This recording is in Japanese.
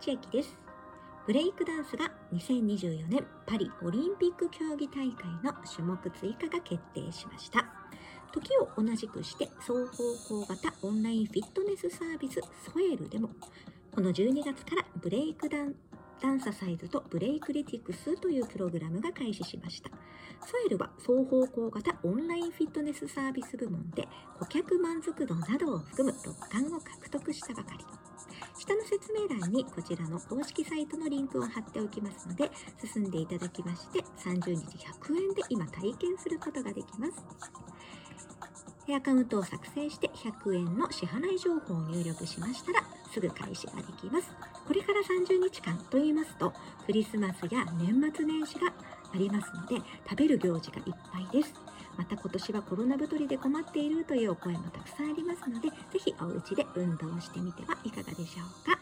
千秋です。ブレイクダンスが2024年パリオリンピック競技大会の種目追加が決定しました。時を同じくして双方向型オンラインフィットネスサービスソエルでもこの12月からブレイクダンダンササイズとブレイクリティクスというプログラムが開始しました。ソエルは双方向型オンラインフィットネスサービス部門で顧客満足度などを含む6冠を獲得したばかり。下の説明欄にこちらの公式サイトのリンクを貼っておきますので、進んでいただきまして、30日100円で今体験することができます。アカウントを作成して100円の支払い情報を入力しましたらすぐ開始ができます。これから30日間と言いますとクリスマスや年末年始がありますので食べる行事がいっぱいです。また今年はコロナ太りで困っているというお声もたくさんありますので、是非お家で運動してみてはいかがでしょうか。